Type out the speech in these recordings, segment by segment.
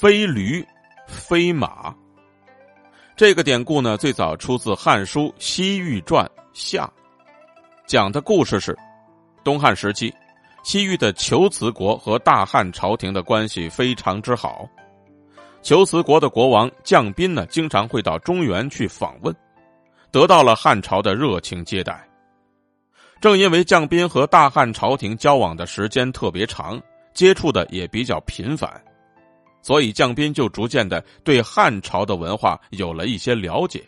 飞驴，飞马。这个典故呢，最早出自《汉书·西域传下》，讲的故事是：东汉时期，西域的求辞国和大汉朝廷的关系非常之好。求辞国的国王将宾呢，经常会到中原去访问，得到了汉朝的热情接待。正因为将宾和大汉朝廷交往的时间特别长，接触的也比较频繁。所以，将斌就逐渐的对汉朝的文化有了一些了解。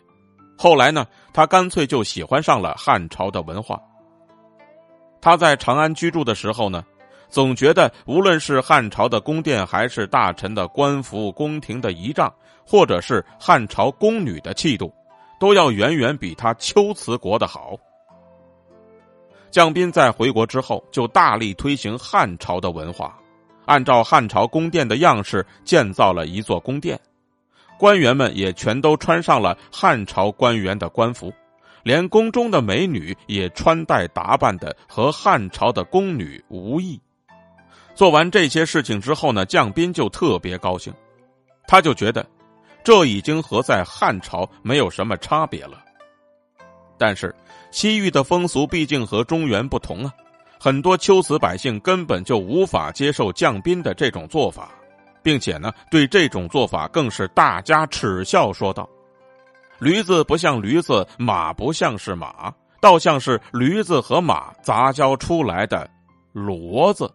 后来呢，他干脆就喜欢上了汉朝的文化。他在长安居住的时候呢，总觉得无论是汉朝的宫殿，还是大臣的官服、宫廷的仪仗，或者是汉朝宫女的气度，都要远远比他秋瓷国的好。将斌在回国之后，就大力推行汉朝的文化。按照汉朝宫殿的样式建造了一座宫殿，官员们也全都穿上了汉朝官员的官服，连宫中的美女也穿戴打扮的和汉朝的宫女无异。做完这些事情之后呢，将斌就特别高兴，他就觉得这已经和在汉朝没有什么差别了。但是西域的风俗毕竟和中原不同啊。很多秋子百姓根本就无法接受将宾的这种做法，并且呢，对这种做法更是大加耻笑，说道：“驴子不像驴子，马不像是马，倒像是驴子和马杂交出来的骡子。”